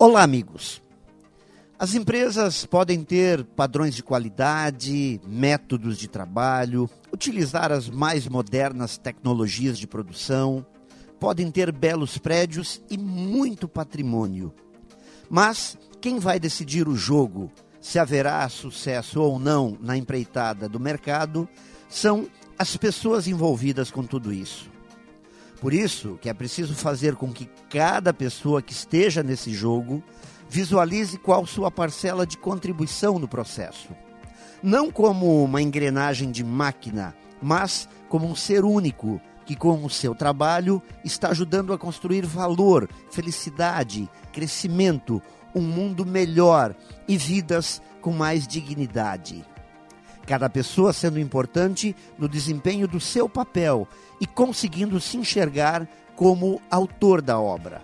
Olá, amigos. As empresas podem ter padrões de qualidade, métodos de trabalho, utilizar as mais modernas tecnologias de produção, podem ter belos prédios e muito patrimônio. Mas quem vai decidir o jogo, se haverá sucesso ou não na empreitada do mercado, são as pessoas envolvidas com tudo isso. Por isso que é preciso fazer com que cada pessoa que esteja nesse jogo visualize qual sua parcela de contribuição no processo. Não como uma engrenagem de máquina, mas como um ser único que, com o seu trabalho, está ajudando a construir valor, felicidade, crescimento, um mundo melhor e vidas com mais dignidade cada pessoa sendo importante no desempenho do seu papel e conseguindo se enxergar como autor da obra.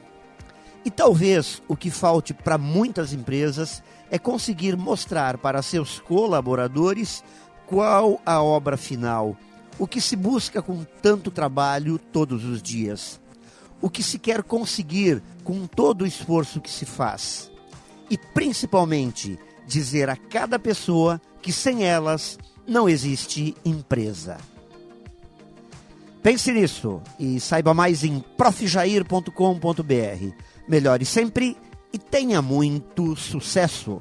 E talvez o que falte para muitas empresas é conseguir mostrar para seus colaboradores qual a obra final, o que se busca com tanto trabalho todos os dias, o que se quer conseguir com todo o esforço que se faz. E principalmente dizer a cada pessoa que sem elas não existe empresa. Pense nisso e saiba mais em profjair.com.br. Melhore sempre e tenha muito sucesso!